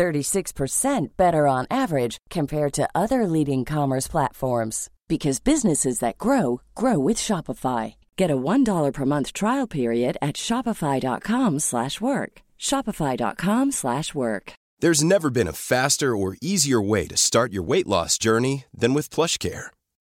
36% better on average compared to other leading commerce platforms because businesses that grow grow with Shopify. Get a $1 per month trial period at shopify.com/work. shopify.com/work. There's never been a faster or easier way to start your weight loss journey than with PlushCare.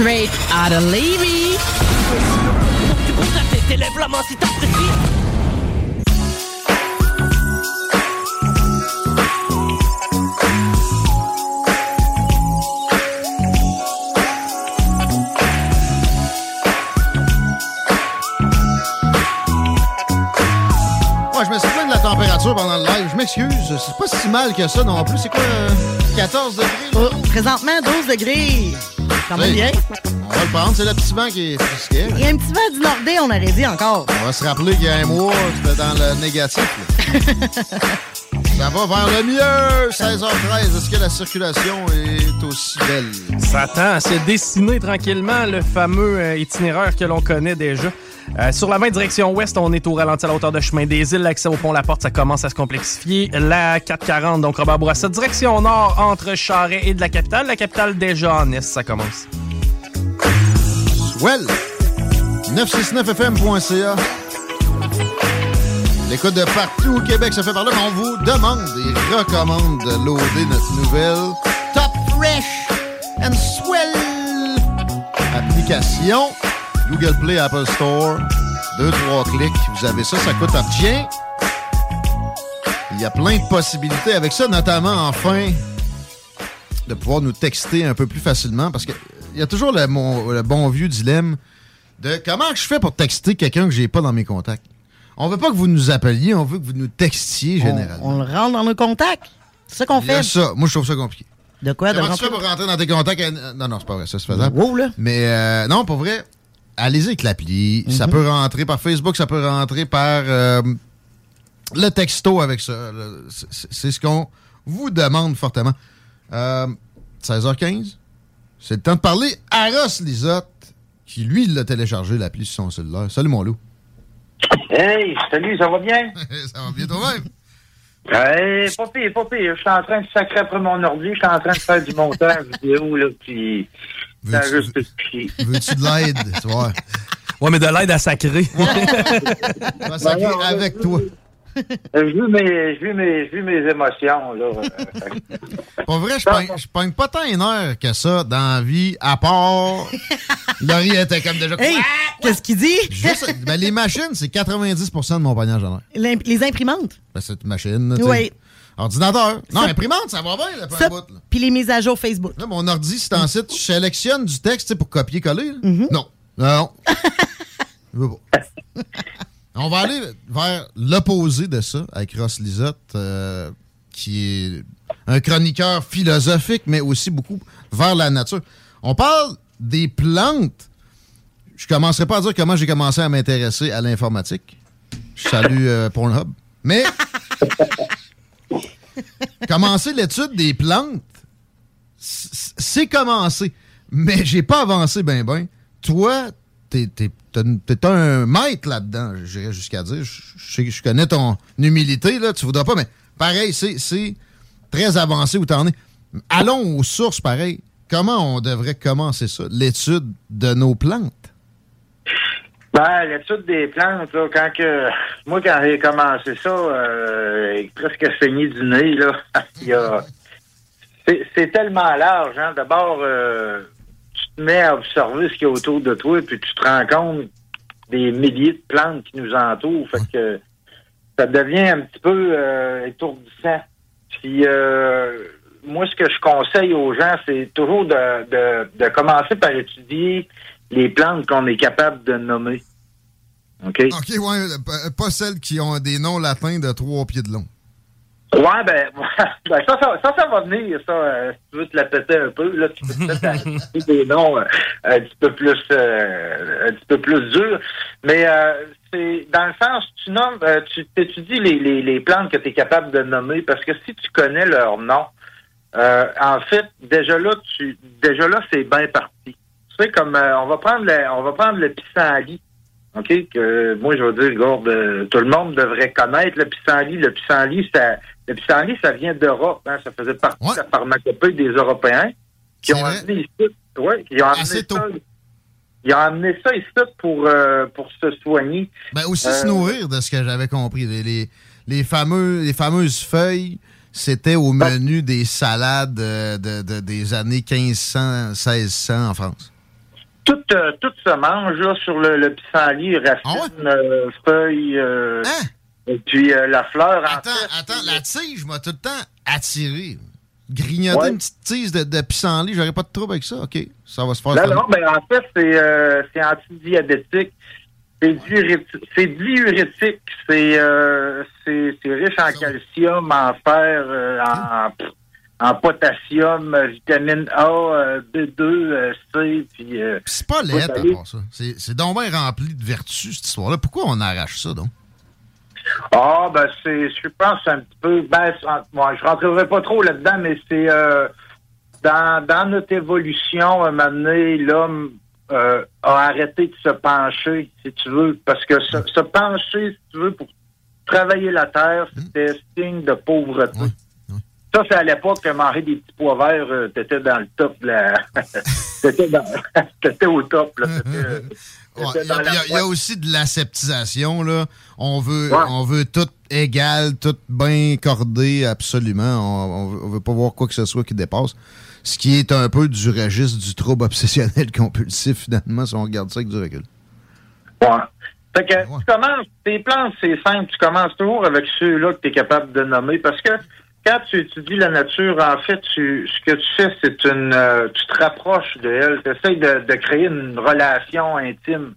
Straight out of Levy. Moi, je me suis plaint de la température pendant le live. Je m'excuse. C'est pas si mal que ça non plus. C'est quoi, euh, 14 degrés? là? Oh, présentement, 12 degrés. Quand même Oui. bien. On va le prendre. C'est le petit vent qui est frisquet. Il y a un petit vent du Nordé, on aurait dit encore. On va se rappeler qu'il y a un mois, c'était dans le négatif. Ça va vers le mieux, 16h13. Est-ce que la circulation est aussi belle? Ça tend à se dessiner tranquillement le fameux euh, itinéraire que l'on connaît déjà. Euh, sur la 20 direction ouest, on est au ralenti à la hauteur de chemin des îles. L'accès au pont La Porte, ça commence à se complexifier. La 440, donc Robert Bourassa, direction nord entre Charret et de la capitale. La capitale déjà en est, ça commence. Well, 969fm.ca. L'écoute de partout au Québec se fait par là, mais on vous demande et recommande de loader notre nouvelle Top Fresh and Swell application. Google Play, Apple Store. Deux, trois clics, vous avez ça, ça coûte un rien. Il y a plein de possibilités avec ça, notamment enfin de pouvoir nous texter un peu plus facilement parce que il y a toujours le, mon- le bon vieux dilemme de comment je fais pour texter quelqu'un que j'ai pas dans mes contacts. On veut pas que vous nous appeliez, on veut que vous nous textiez généralement. on le rentre dans nos contacts? C'est ça qu'on fait. ça. Moi, je trouve ça compliqué. De quoi? De Comment tu rentrer? fais pour rentrer dans tes contacts? euh, Non, non, c'est pas vrai, ça c'est faisable. Wow, là. Mais euh, non, pour vrai, allez-y avec l'appli. Ça peut rentrer par Facebook, ça peut rentrer par euh, le texto avec ça. C'est- ce qu'on vous demande fortement. Euh, 16h15, c'est le temps de parler à Ross Lisotte, qui lui l'a téléchargé, l'appli sur son cellulaire. Salut mon loup. Hey, salut, ça va bien? ça va bien toi-même? Hey, pas pire, pas pire. Je suis en train de sacrer après mon ordi, je suis en train de faire du montage vidéo, là, puis Veux-tu de l'aide? Tu vois? Ouais, mais de l'aide à sacrer. Sacrer Ben avec toi. Je vis mes, je vis mes, je vis mes émotions, là. Pour vrai, je pogne- je pogne pas tant une heure que ça dans la vie, à part. Laurie était comme déjà. Hey, qu'est-ce qu'il dit? Juste- ben, les machines, c'est 90% de mon pognage en. L'imp- Les imprimantes? Ben, c'est une machine. Oui. Ordinateur. Non, imprimante, ça va bien, un Ça, bout, puis les mises à jour Facebook. Là, mon ordi, c'est en site, je sélectionne du texte tu pour copier-coller. Mm-hmm. Non. Non. On va aller vers l'opposé de ça avec Ross Lisotte, euh, qui est un chroniqueur philosophique, mais aussi beaucoup vers la nature. On parle des plantes. Je commencerai pas à dire comment j'ai commencé à m'intéresser à l'informatique. Je salue euh, Pornhub. Mais commencer l'étude des plantes, c'est commencé. Mais j'ai pas avancé ben ben. Toi, t'es, t'es un maître là-dedans, j'irais jusqu'à dire. Je, je connais ton humilité, là, tu voudras pas, mais pareil, c'est très avancé où t'en es. Allons aux sources, pareil. Comment on devrait commencer ça, l'étude de nos plantes? Ben, l'étude des plantes, là, quand que. Moi, quand j'ai commencé ça, euh, presque saigné du nez, là, il y a. C'est tellement large, hein. D'abord, euh, tu te mets à observer ce qu'il y a autour de toi, puis tu te rends compte des milliers de plantes qui nous entourent. Fait que ça devient un petit peu euh, étourdissant. Puis euh, moi, ce que je conseille aux gens, c'est toujours de, de, de commencer par étudier les plantes qu'on est capable de nommer. OK? OK, ouais, pas- pas celles qui ont des noms latins de trois pieds de long. Ouais, ben, ben, ça, ça, ça, ça va venir, ça. euh, si tu veux te la péter un peu, là, tu peux peut-être des noms euh, un petit peu plus euh, un petit peu plus durs. Mais euh, c'est dans le sens, tu nommes, euh, tu étudies les, les, les plantes que tu es capable de nommer, parce que si tu connais leur nom, euh, en fait, déjà là, tu déjà là, c'est bien parti. Tu sais, comme euh, on va prendre le, on va prendre le pissenlit. OK? Que moi, je veux dire, regarde, euh, tout le monde devrait connaître le pissenlit. Le pissenlit, ça, le pissenlit, ça vient d'Europe. Hein, ça faisait partie Ouais. de la pharmacopée des Européens qui ont vrai. amené ici. Ouais, qui ont amené Assez tôt. ça. Ils ont amené ça ici pour, euh, pour se soigner. Ben aussi Euh, se nourrir de ce que j'avais compris. Les, les, les fameux, les fameuses feuilles, c'était au Ben menu des salades de, de- des années 1500, 1600 en France. Tout, euh, tout se mange là, sur le, le pissenlit, racines, Ah euh, feuilles, euh, Hein? et puis euh, la fleur. en Attends, attends, la tige m'a tout le temps attiré. Grignoter Ouais. une petite tige de, de pissenlit, j'aurais pas de trouble avec ça. OK, ça va se faire. Non, non, ben en fait, c'est euh, c'est antidiabétique. C'est diurétique. C'est diurétique. C'est euh, riche en calcium, en fer, euh, en, en potassium, euh, vitamine A, euh, B2, euh, C, puis euh, c'est pas laid à part ça. C'est c'est donc bien rempli de vertus, cette histoire-là. Pourquoi on arrache ça, donc? Ah, ben, c'est, je pense, un petit peu, ben, c'est- moi, je rentrerai pas trop là-dedans, mais c'est, euh, dans, dans notre évolution, à un moment donné, l'homme euh, a arrêté de se pencher, si tu veux, parce que se, se pencher, si tu veux, pour travailler la terre, c'était signe de pauvreté. Ça, c'est à l'époque que manger des petits pois verts, euh, t'étais dans le top de la... t'étais, dans... t'étais au top, là. Ouais, Il y, a- y y aussi de l'aseptisation, là. On veut, Ouais. on veut tout égal, tout bien cordé, absolument. On, on veut, on veut pas voir quoi que ce soit qui dépasse. Ce qui est un peu du registre du trouble obsessionnel compulsif, finalement, si on regarde ça avec du recul. Ouais. Fait que Ouais. tu commences, tes plantes, c'est simple, tu commences toujours avec ceux-là que tu es capable de nommer parce que quand tu étudies la nature, en fait, tu, ce que tu fais, c'est une euh, tu te rapproches de elle, tu essaies de, de créer une relation intime.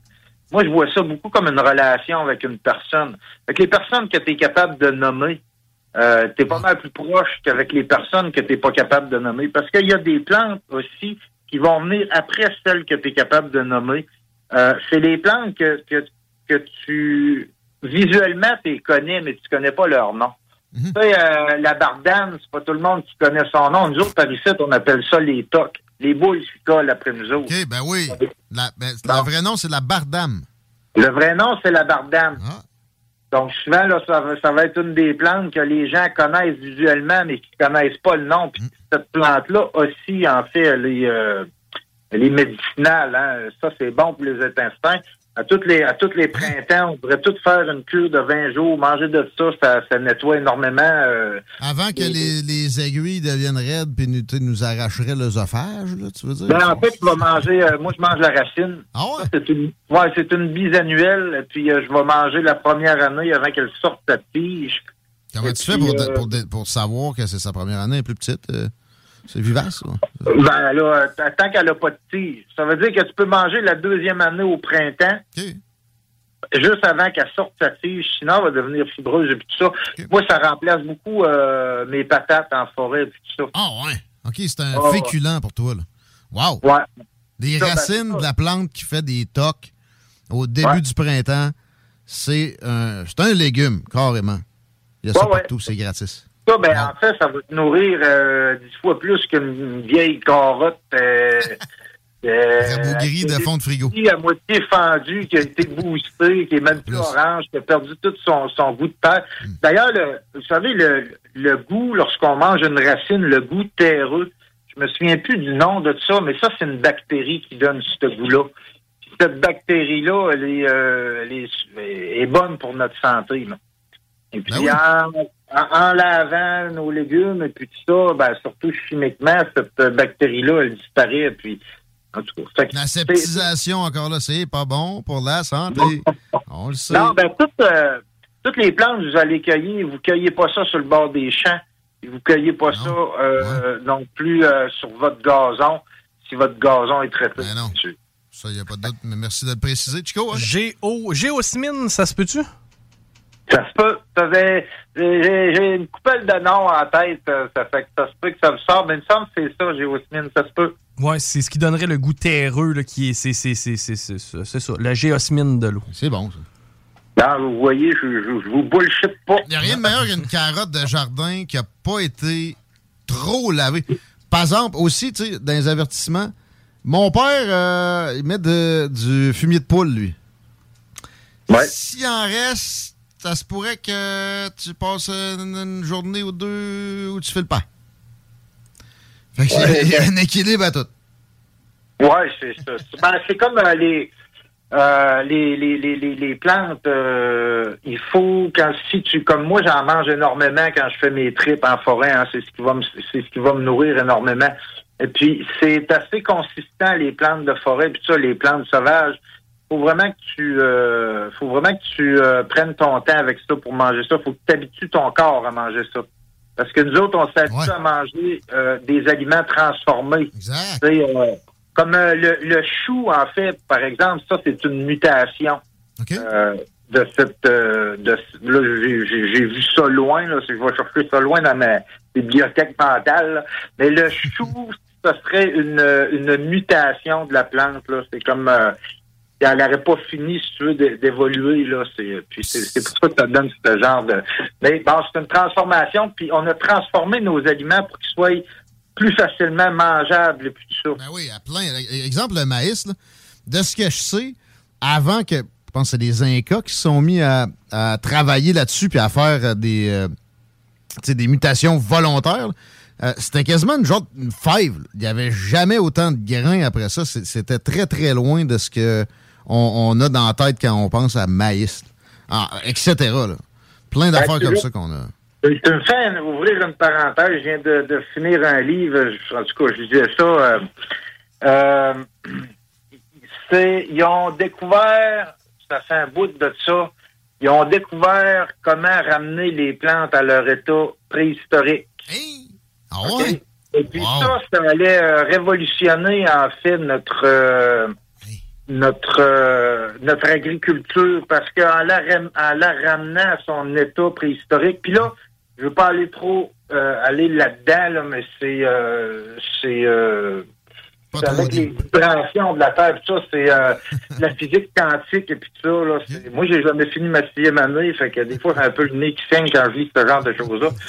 Moi, je vois ça beaucoup comme une relation avec une personne. Avec les personnes que tu es capable de nommer, euh, tu es pas mal plus proche qu'avec les personnes que tu pas capable de nommer. Parce qu'il y a des plantes aussi qui vont venir après celles que tu es capable de nommer. Euh, c'est les plantes que, que, que tu visuellement tu connais, mais tu connais pas leur nom. Mhm. Euh, la bardane, c'est pas tout le monde qui connaît son nom. Nous autres, par ici, on appelle ça les tocs. Les boules qui collent après nous autres. OK, ben oui. La, ben, Bon. le vrai nom, c'est la bardame. Le vrai nom, c'est la bardane. Ah, Donc, souvent, là, ça, va- ça va être une des plantes que les gens connaissent visuellement, mais qui connaissent pas le nom. Puis cette plante-là aussi, en fait, elle est, euh, elle est médicinale. Hein. Ça, c'est bon pour les intestins. À toutes les, à tous les printemps, on devrait tout faire une cure de 20 jours. Manger de ça, ça, ça nettoie énormément. euh, Avant que les, les aiguilles deviennent raides puis nous, nous arracheraient l'œsophage, là, tu veux dire? Ben, en fait, tu vas manger, euh, moi, je mange la racine. Ah ouais? C'est une, ouais, c'est une bisannuelle. Puis, euh, je vais manger la première année avant qu'elle sorte sa tige. Comment Et tu fais pour, pour, pour savoir que c'est sa première année, plus petite? C'est vivace, ça? Ben là, euh, tant qu'elle n'a pas de tige. Ça veut dire que tu peux manger la deuxième année au printemps, OK. juste avant qu'elle sorte sa tige, sinon elle va devenir fibreuse et puis tout ça. Moi, ça remplace beaucoup euh, mes patates en forêt et puis tout ça. Ah ouais. OK, c'est un Ah, ouais. féculent pour toi, là. Wow. Ouais. Des Ça, ben, racines de la plante qui fait des tocs au début Ouais. du printemps, c'est un, c'est un légume, carrément. Il y a ça partout, c'est gratis. Ça, ben, Ouais. en fait, ça va te nourrir euh, dix fois plus qu'une vieille carotte. Euh, euh, de fond de frigo. à moitié fendu, qui a été boosté, qui est même plus Plus. orange, qui a perdu tout son, son goût de terre. Hmm. D'ailleurs, le- vous savez, le, le goût, lorsqu'on mange une racine, le goût terreux, je me souviens plus du nom de ça, mais ça, c'est une bactérie qui donne ce goût-là. Cette bactérie-là, elle, est, euh, elle est, est bonne pour notre santé. là. Et puis, Ben oui. en, en- en lavant nos légumes et puis tout ça, ben, surtout chimiquement, cette bactérie-là, elle disparaît. Puis, En tout cas. La septisation, encore là, c'est pas bon pour la santé. On le sait. Non, ben, toutes, euh, toutes les plantes, vous allez cueillir, vous cueillez pas ça sur le bord des champs. Et Vous cueillez pas Non. ça euh, non plus euh, sur votre gazon, si votre gazon est traité. Ben non. Ça, il n'y a pas de doute, mais merci de le préciser. Chico, hein? Géo, géosmine, ça se peut-tu? Ça se peut. J'ai une coupelle de noms en tête. euh, Ça fait que ça se peut que ça me sorte. Mais il me semble que c'est ça, géosmine. Ça se peut. Ouais, c'est ce qui donnerait le goût terreux, là, qui est. C'est c'est- c'est- c'est- c'est ça, c'est ça, la géosmine de l'eau. C'est bon, ça. Non, vous voyez, je, je, je vous bullshit pas. Il n'y a rien de meilleur qu'une carotte de jardin qui n'a pas été trop lavée. Par exemple, aussi, tu sais, dans les avertissements, mon père, euh, il met de- du fumier de poule, lui. Ouais. S'il en reste, ça se pourrait que tu passes une, une journée ou deux où tu fais le pas. Fait que Ouais. il y a un équilibre à tout. Ouais, c'est ça. C'est ben, c'est comme euh, les, euh, les, les, les, les, les plantes. euh, il faut quand si tu comme moi j'en mange énormément quand je fais mes tripes en forêt. hein, c'est ce qui va me c'est ce qui va me nourrir énormément. Et puis c'est assez consistant les plantes de forêt puis ça les plantes sauvages. Faut vraiment que tu euh, faut vraiment que tu euh, prennes ton temps avec ça pour manger ça. Faut que tu habitues ton corps à manger ça. Parce que nous autres, on s'habitue Ouais. à manger euh, des aliments transformés. Exact. Comme le, le chou, en fait, par exemple, ça, c'est une mutation OK? de cette... de, là, j'ai- vu ça loin, là, je vais chercher ça loin dans ma bibliothèque mentale. là. Mais le chou, ça serait une, une mutation de la plante. là. C'est comme... elle n'aurait pas fini, si tu veux, d'é- d'évoluer. là. C'est, puis c'est, pour ça que ça donne ce genre de... Mais bon, c'est une transformation, puis on a transformé nos aliments pour qu'ils soient plus facilement mangeables et puis tout ça. Ben oui, à plein. Exemple, le maïs, là, de ce que je sais, avant que, je pense que c'est les Incas qui se sont mis à, travailler là-dessus puis à faire euh, des, euh, des mutations volontaires, euh, c'était quasiment une genre de fève. Il n'y avait jamais autant de grains après ça. C'était très, très loin de ce que on, on a dans la tête quand on pense à maïs. Ah, etc. là. Plein d'affaires tu comme ça qu'on a. Tu me fais un- ouvrir une parenthèse. Je viens de, de finir un livre. Je- En tout cas, je disais ça. euh, euh, c'est, ils ont découvert, ça fait un bout de ça, ils ont découvert comment ramener les plantes à leur état préhistorique. Hey! Ah? Et puis Wow. ça, ça allait euh, révolutionner en fait notre. Notre euh, notre agriculture parce qu'en la, en la ramenant à son état préhistorique, puis là, je veux pas aller trop euh, aller là-dedans, là, mais c'est euh, c'est avec les vibrations de la Terre, puis ça, c'est euh, la physique quantique et puis tout ça. Là, c'est- moi, j'ai jamais fini ma sixième année, fait que des fois, j'ai un peu le nez qui saigne quand je lis ce genre de choses-là.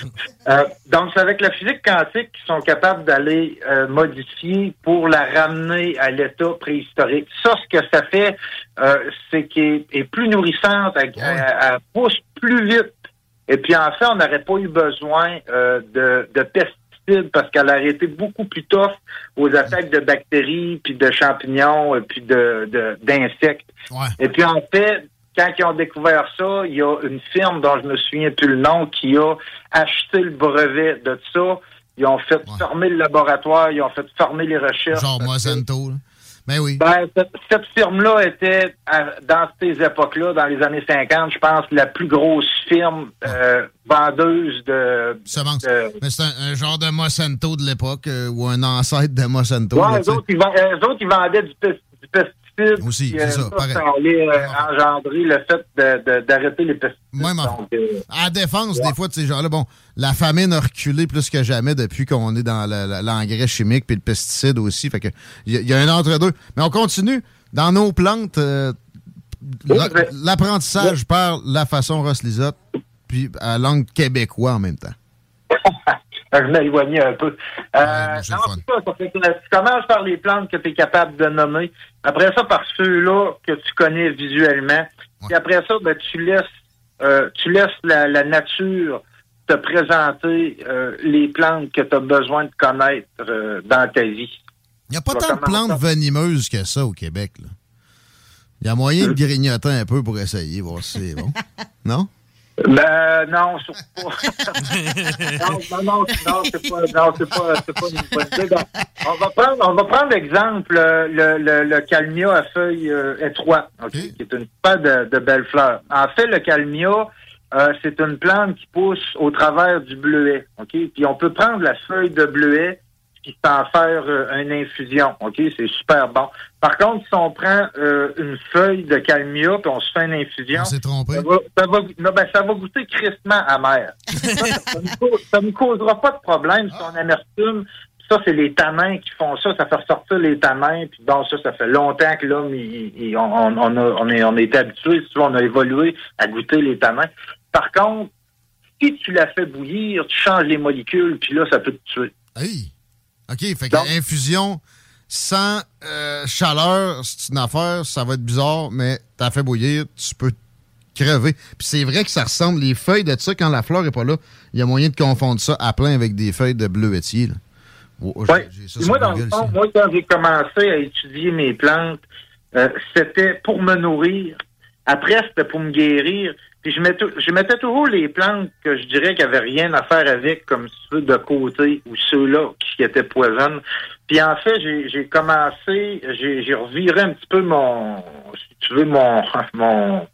Euh, donc, c'est avec la physique quantique qu'ils sont capables d'aller euh, modifier pour la ramener à l'état préhistorique. Ça, ce que ça fait, euh, c'est qu'elle est plus nourrissante, elle, elle- elle pousse plus vite. Et puis, en fait, on n'aurait pas eu besoin euh, de, de pesticides parce qu'elle aurait été beaucoup plus tough aux attaques de bactéries, puis de champignons, et puis de de- d'insectes. Ouais. Et puis en fait, quand ils ont découvert ça, il y a une firme dont je me souviens plus le nom qui a acheté le brevet de ça. Ils ont fait Ouais. fermer le laboratoire, ils ont fait fermer les recherches. Genre que- Monsanto. Ben oui. ben, cette, firme-là était, à- dans ces époques-là, dans les années 50, je pense, la plus grosse firme euh, vendeuse de... C'est un, un genre de Monsanto de l'époque euh, ou un ancêtre de Monsanto. Ouais, eux autres, ils, vend- eux autres, ils vendaient du, du pesticide. Aussi, puis, c'est euh, ça, pareil. ça allait euh, engendrer le fait d'arrêter les pesticides. Même en- Donc, euh, À la défense, des fois, de ces gens-là, bon, la famine a reculé plus que jamais depuis qu'on est dans l'engrais chimique puis le pesticide aussi. Fait que il y, a- il y a un entre-deux. Mais on continue. Dans nos plantes, euh, Oui, l'apprentissage par la façon Ross Lisotte, puis à la langue québécois en même temps. je m'éloignais un peu. Euh, Ouais, non, ça, fait que tu commences par les plantes que tu es capable de nommer. Après ça, par ceux-là que tu connais visuellement. Puis après ça, ben, tu laisses euh, tu laisses la, la nature te présenter euh, les plantes que tu as besoin de connaître euh, dans ta vie. Il n'y a pas tant de plantes venimeuses que ça au Québec. Il y a moyen de grignoter un peu pour essayer, voir si c'est bon. Non? Ben non, surtout pas. non, non, non, c'est pas, non, c'est pas, c'est pas une bonne idée. Donc, on va prendre, on va prendre l'exemple euh, le, le, le calmia à feuilles euh, étroites, ok, qui est une pas de, de belles fleurs. En fait, le calmia, euh, c'est une plante qui pousse au travers du bleuet, ok? Puis on peut prendre la feuille de bleuet puis en faire euh, une infusion, ok, c'est super bon. Par contre, si on prend euh, une feuille de calmia puis on se fait une infusion, On s'est trompé. ça va, ça va, non, ben, ça va goûter tristement amer. ça, ça me cause- ça me causera pas de problème. Ah. Son amertume, ça, c'est les tanins qui font ça. Ça fait ressortir les tanins. Puis bon, ça, ça fait longtemps que l'homme, il, il- on, on, on, a, on, est, on est habitué, si on a évolué à goûter les tanins. Par contre, si tu la fais bouillir, tu changes les molécules, puis là, ça peut te tuer. Hey! OK, fait Donc- que infusion sans euh, chaleur, c'est une affaire, ça va être bizarre, mais t'as fait bouillir, tu peux crever. Puis c'est vrai que ça ressemble, les feuilles de ça, quand la fleur est pas là, il y a moyen de confondre ça à plein avec des feuilles de bleuetier. Oh, Ouais. moi, dans le fond, moi, quand j'ai commencé à étudier mes plantes, euh, c'était pour me nourrir. Après, c'était pour me guérir. Puis je mettais, toujours les plantes que je dirais qu'il n'y avait rien à faire avec, comme ceux de côté ou ceux-là qui étaient poisonnes. Puis en fait, j'ai commencé, j'ai reviré un petit peu mon, si tu veux, mon, mon,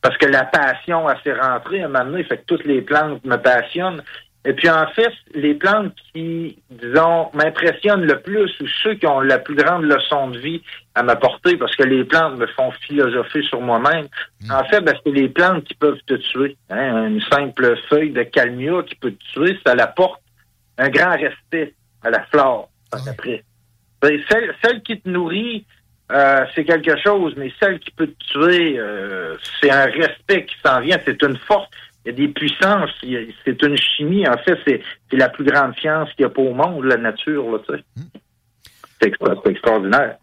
parce que la passion a s'est rentrée à un moment donné, fait que toutes les plantes me passionnent. Et puis en fait, les plantes qui, disons, m'impressionnent le plus ou ceux qui ont la plus grande leçon de vie à m'apporter, parce que les plantes me font philosopher sur moi-même, en fait, ben, c'est les plantes qui peuvent te tuer. Hein? Une simple feuille de calmia qui peut te tuer, ça apporte un grand respect à la flore par après. Ben, Celle, celle qui te nourrit, euh, c'est quelque chose, mais celle qui peut te tuer, euh, c'est un respect qui s'en vient, c'est une force. Il y a des puissances, c'est une chimie. En fait, c'est la plus grande science qu'il n'y a pas au monde, la nature. Là, tu sais. c'est extra- extraordinaire.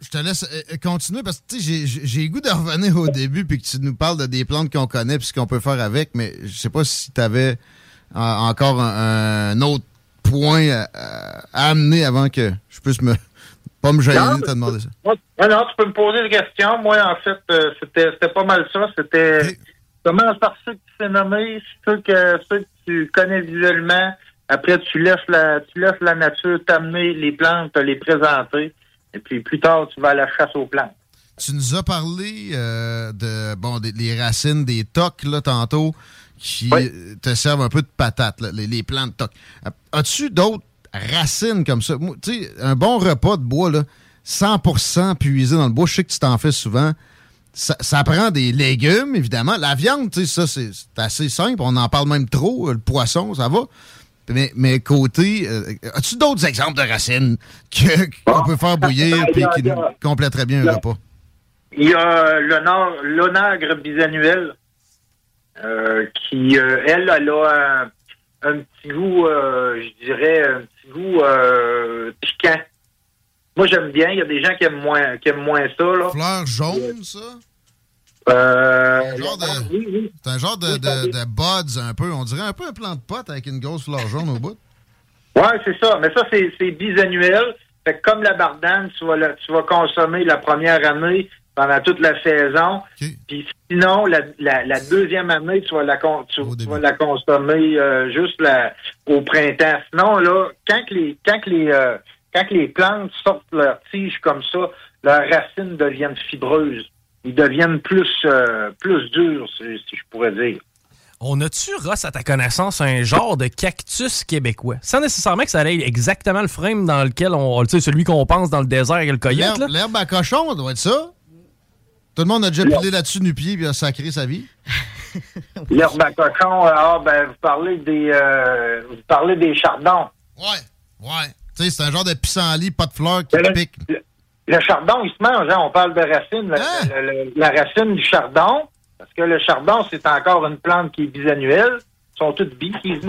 Je te laisse euh, euh, continuer parce que tu sais, j'ai- goût de revenir au début puis que tu nous parles de des plantes qu'on connaît puis ce qu'on peut faire avec, mais je sais pas si tu avais encore un, un autre point à, à amener avant que je puisse me pas me gêner de te demander ça. Non, non, tu peux me poser des questions. Moi, en fait, euh, c'était pas mal ça. C'était. Commence par ceux que tu sais nommer, ceux que ceux que tu connais visuellement. Après, tu laisses la tu laisses la nature t'amener les plantes, te les présenter. Et puis plus tard, tu vas à la chasse aux plantes. Tu nous as parlé euh, de bon des les racines des tocs là tantôt qui Oui. euh, te servent un peu de patate, là, les, les plants de tocs. Euh, As-tu d'autres racines comme ça? Tu sais, un bon repas de bois, là, 100% puisé dans le bois, je sais que tu t'en fais souvent. Ça, ça prend des légumes, évidemment. La viande, tu sais, ça, c'est assez simple. On en parle même trop. Le poisson, ça va. Mais, mais côté, euh, as-tu d'autres exemples de racines qu'on peut faire bouillir et qui nous compléteraient bien un repas? Il y a l'onagre bisannuel euh, qui, euh, elle, elle a un, un petit goût, euh, je dirais, un petit goût euh, piquant. Moi, j'aime bien. Il y a des gens qui aiment moins, qui aiment moins ça. Là. Fleur jaune, ça? Euh, Un genre de- oui, oui. C'est un genre de, Oui, de, de buds un peu. On dirait un peu un plant de pote avec une grosse fleur jaune au bout. Ouais, c'est ça. Mais ça, c'est, bisannuel. Fait que comme la bardane, tu vas, la- tu vas consommer la première année pendant toute la saison. Puis sinon, la, la, la deuxième année, tu vas la, tu, vas la consommer euh, juste au printemps. Sinon, là, quand que les, quand que les, euh, quand les plantes sortent leurs tiges comme ça, leurs racines deviennent fibreuses. Ils deviennent plus, euh, plus durs, si, si je pourrais dire. On a-tu, Ross, à ta connaissance, un genre de cactus québécois? Sans nécessairement que ça ait exactement le frame dans lequel on. Tu sais, celui qu'on pense dans le désert avec le coyote. L'herbe à cochon, ça doit être ça. Tout le monde a déjà pilé là-dessus nu pied et a sacré sa vie. L'herbe à cochon, euh, ah, ben, vous parlez des, euh, vous parlez des chardons. Ouais, ouais. Tu sais, c'est un genre de pissenlit, pas de fleurs qui le- pique. Le, le chardon, il se mange, hein, on parle de racine, la, Hein? la- racine du chardon, parce que le chardon, c'est encore une plante qui est bisannuelle. Ils sont toutes bi. Ouais.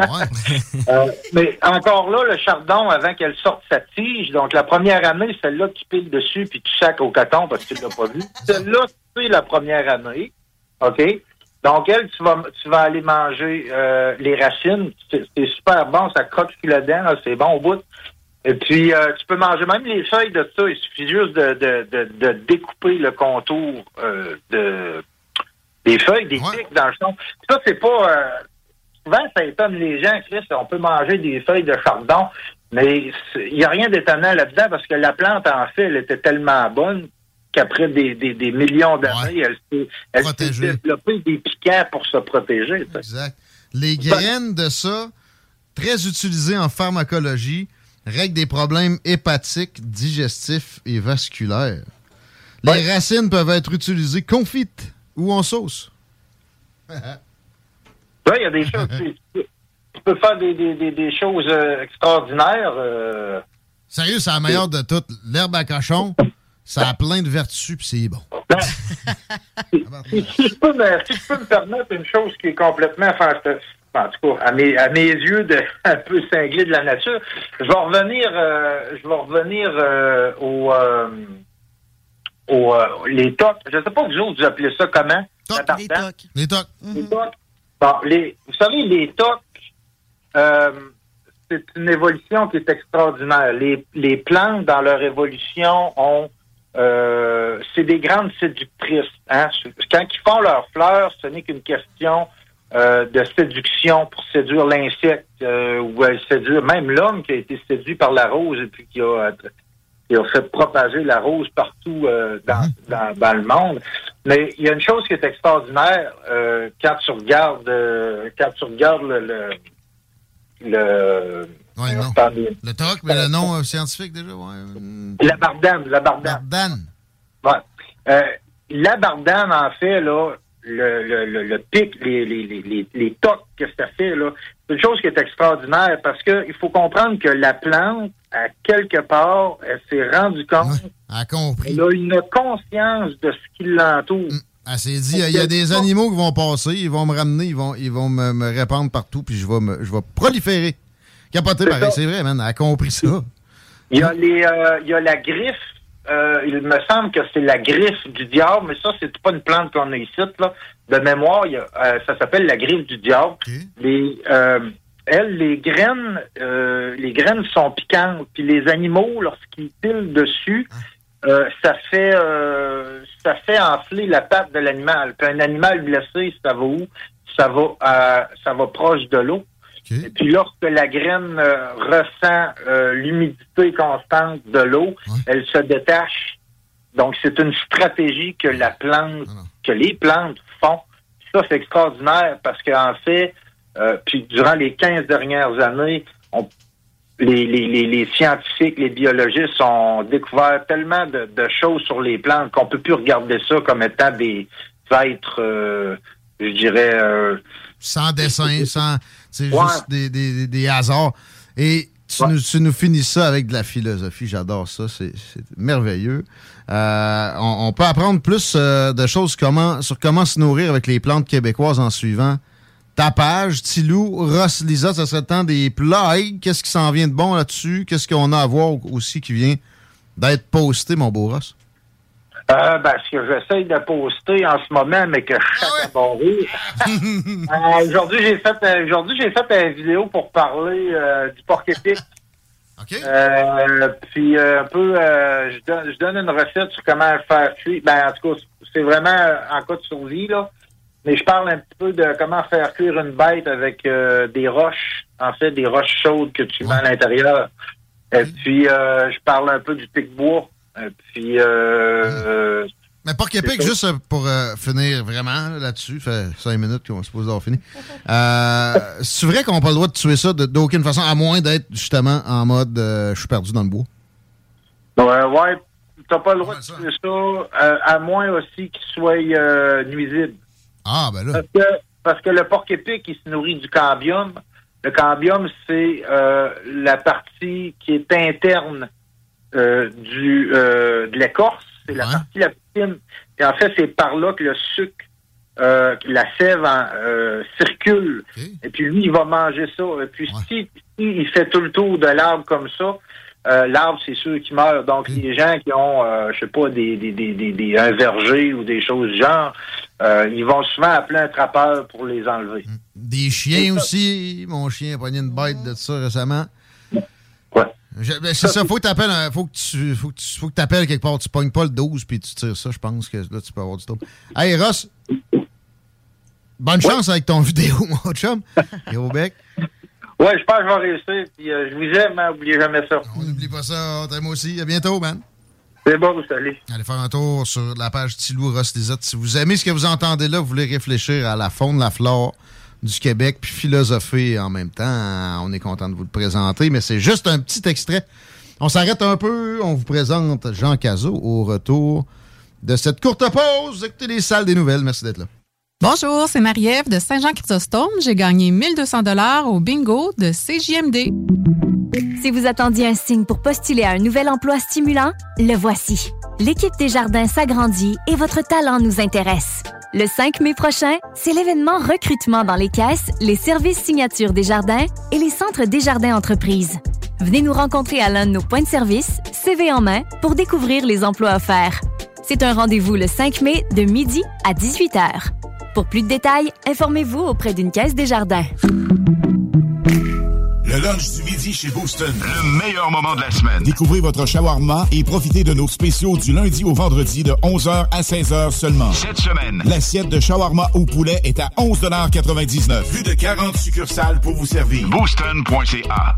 Euh, mais encore là, le chardon, avant qu'elle sorte sa tige, donc la première année, celle-là, tu piles dessus puis tu sacs au coton parce que tu l'as pas vu. Celle-là, c'est la première année. OK? Donc, elle, tu vas, tu vas aller manger euh, les racines. C'est super bon, ça croque sur la dent, c'est bon au bout. Et puis, euh, tu peux manger même les feuilles de ça. Il suffit juste de, de, de, de découper le contour euh, de, Des feuilles, des Ouais. pics dans le son. Ça, c'est pas... euh, souvent, ça étonne les gens, Chris, on peut manger des feuilles de chardon, mais il n'y a rien d'étonnant là-dedans parce que la plante, en fait, elle était tellement bonne qu'après des, des, des millions d'années, Ouais. elle s'est elle s'est Protégée. développée des piquants pour se protéger. Exact. Les graines de ça, très utilisées en pharmacologie, règlent des problèmes hépatiques, digestifs et vasculaires. Les Ouais. racines peuvent être utilisées confites ou en sauce. Il y a des choses... tu, tu- peux faire des, des, des, des choses euh, extraordinaires. euh, Sérieux, c'est la meilleure de toutes. L'herbe à cochon, ça a plein de vertus, puis c'est bon. Ben, si, si je peux me, si je peux me permettre une chose qui est complètement fantastique, en tout cas, à mes, à mes yeux, de, un peu cinglé de la nature, je vais revenir, euh, je vais revenir euh, au, euh, au, euh, les tocs. Je ne sais pas vous autres, vous appelez ça comment? Bardane? tocs. Les tocs. Les tocs. Bon, les, vous savez, les tocs, euh, c'est une évolution qui est extraordinaire. Les, les plantes, dans leur évolution, ont euh, c'est des grandes séductrices. Hein? Quand ils font leurs fleurs, ce n'est qu'une question euh, de séduction pour séduire l'insecte euh, ou euh, séduire même l'homme qui a été séduit par la rose et puis qui a, qui a fait propager la rose partout euh, dans, dans, dans le monde. Mais il y a une chose qui est extraordinaire euh, quand tu regardes euh, quand tu regardes le le, le Ouais, non. Le toc, mais le nom euh, scientifique déjà, ouais. hum, la bardane, la bardane. Bardane. Ouais. Euh, la bardane, en fait, là, le, le, le, le pic, les, les, les, les, tocs que ça fait, là, c'est une chose qui est extraordinaire parce que il faut comprendre que la plante, à quelque part, elle s'est rendue compte, Ouais, elle a compris. elle a une conscience de ce qui l'entoure. Hum, Elle s'est dit, il y a des animaux qui vont passer, ils vont me ramener, ils vont, ils vont me, me répandre partout, puis je vais, me, je vais proliférer. C'est pareil, ça. c'est vrai, man. Elle a compris ça. Il y a les, euh, il y a la griffe. euh, il me semble que c'est la griffe du diable, mais ça, c'est pas une plante qu'on a ici, là. De mémoire, il y a, euh, ça s'appelle la griffe du diable. OK. Les, elles, les graines, les graines sont piquantes. Puis les animaux, lorsqu'ils pilent dessus, euh, ça fait, ça fait enfler la patte de l'animal. Puis un animal blessé, ça va où? Ça va, ça va proche de l'eau. Et puis lorsque la graine euh, ressent euh, l'humidité constante de l'eau, Ouais. elle se détache. Donc c'est une stratégie que la plante, Ah que les plantes font. Ça c'est extraordinaire parce qu'en fait, euh, puis durant les 15 dernières années, on- les, les, les, les scientifiques, les biologistes ont découvert tellement de, de choses sur les plantes qu'on peut plus regarder ça comme étant des êtres, je dirais, Sans dessin, sans. C'est Ouais. juste des, des, des- hasards. Et tu, Ouais. nous, tu nous finis ça avec de la philosophie. J'adore ça. C'est merveilleux. Euh, on, on peut apprendre plus euh, de choses comment, sur comment se nourrir avec les plantes québécoises en suivant ta page. Tilou, Ross, Lisa, ça serait le temps des plugs. Qu'est-ce qui s'en vient de bon là-dessus? Qu'est-ce qu'on a à voir aussi qui vient d'être posté, mon beau Ross? Euh, ben, ce que j'essaye de poster en ce moment, mais que je Ah chatte à. Euh, aujourd'hui, j'ai fait, euh, aujourd'hui, j'ai fait une vidéo pour parler euh, du porc épic. Euh, puis euh, un peu, euh, je, donne, je donne une recette sur comment faire cuire. Ben, en tout cas, c'est vraiment en cas de survie, là. Mais je parle un petit peu de comment faire cuire une bête avec des roches, en fait, des roches chaudes que tu mets à l'intérieur. Et puis, euh, je parle un peu du pic-bois. Puis, euh, Mais C'est ça. juste pour euh, finir vraiment là, là-dessus, fait cinq minutes qu'on se pose d'avoir fini. Euh, c'est vrai qu'on n'a pas le droit de tuer ça d'aucune façon, à moins d'être justement en mode euh, je suis perdu dans le bois. Ouais, ouais, t'as pas le droit Ouais, de tuer ça, à moins aussi qu'il soit nuisible. Ah, ben là. Parce que, parce que le porc épic, il se nourrit du cambium. Le cambium, c'est la partie qui est interne euh, du euh, de l'écorce. C'est la partie la plus fine. Et en fait, c'est par là que le sucre, euh, que la sève en, circule. Et puis lui, il va manger ça. Et puis Ouais. si, si il fait tout le tour de l'arbre comme ça, l'arbre, c'est sûr qu'il meurt. Donc, les gens qui ont, je sais pas, des, des, des, des, des- un verger ou des choses du genre, ils vont souvent appeler un trappeur pour les enlever. Des chiens aussi. Mon chien a pogné une bête de ça récemment. Ouais. Ben, c'est ça, faut que t'appelles faut que tu faut que tu faut que t'appelles quelque part, tu pognes pas le 12 puis tu tires ça, je pense que là tu peux avoir du trouble. Hey Ross, bonne chance avec ton vidéo, mon chum. Et au bec. Ouais, je pense que je vais réussir. Puis, euh, je vous aime, hein, oubliez jamais ça. On n'oublie pas ça, on t'aime aussi. À bientôt, man. C'est bon, salut. Allez faire un tour sur la page Tilou Ross Lisotte. Si vous aimez ce que vous entendez là, vous voulez réfléchir à la faune, la flore du Québec, puis philosopher en même temps, on est content de vous le présenter, mais c'est juste un petit extrait. On s'arrête un peu, on vous présente Jean Cazot au retour de cette courte pause. Écoutez les salles des nouvelles. Merci d'être là. Bonjour, c'est Marie-Ève de Saint-Jean-Chrysostome. J'ai gagné 1200 dollars au bingo de CJMD. Si vous attendiez un signe pour postuler à un nouvel emploi stimulant, le voici. L'équipe des jardins s'agrandit et votre talent nous intéresse. Le 5 mai prochain, c'est l'événement recrutement dans les caisses, les services signature des jardins et les centres des jardins entreprises. Venez nous rencontrer à l'un de nos points de service, CV en main, pour découvrir les emplois offerts. C'est un rendez-vous le 5 mai de midi à 18h. Pour plus de détails, informez-vous auprès d'une caisse des jardins. Le lunch du midi chez Booston. Le meilleur moment de la semaine. Découvrez votre shawarma et profitez de nos spéciaux du lundi au vendredi de 11h à 16h seulement. Cette semaine, l'assiette de shawarma au poulet est à 11,99 Plus de 40 succursales pour vous servir. Booston.ca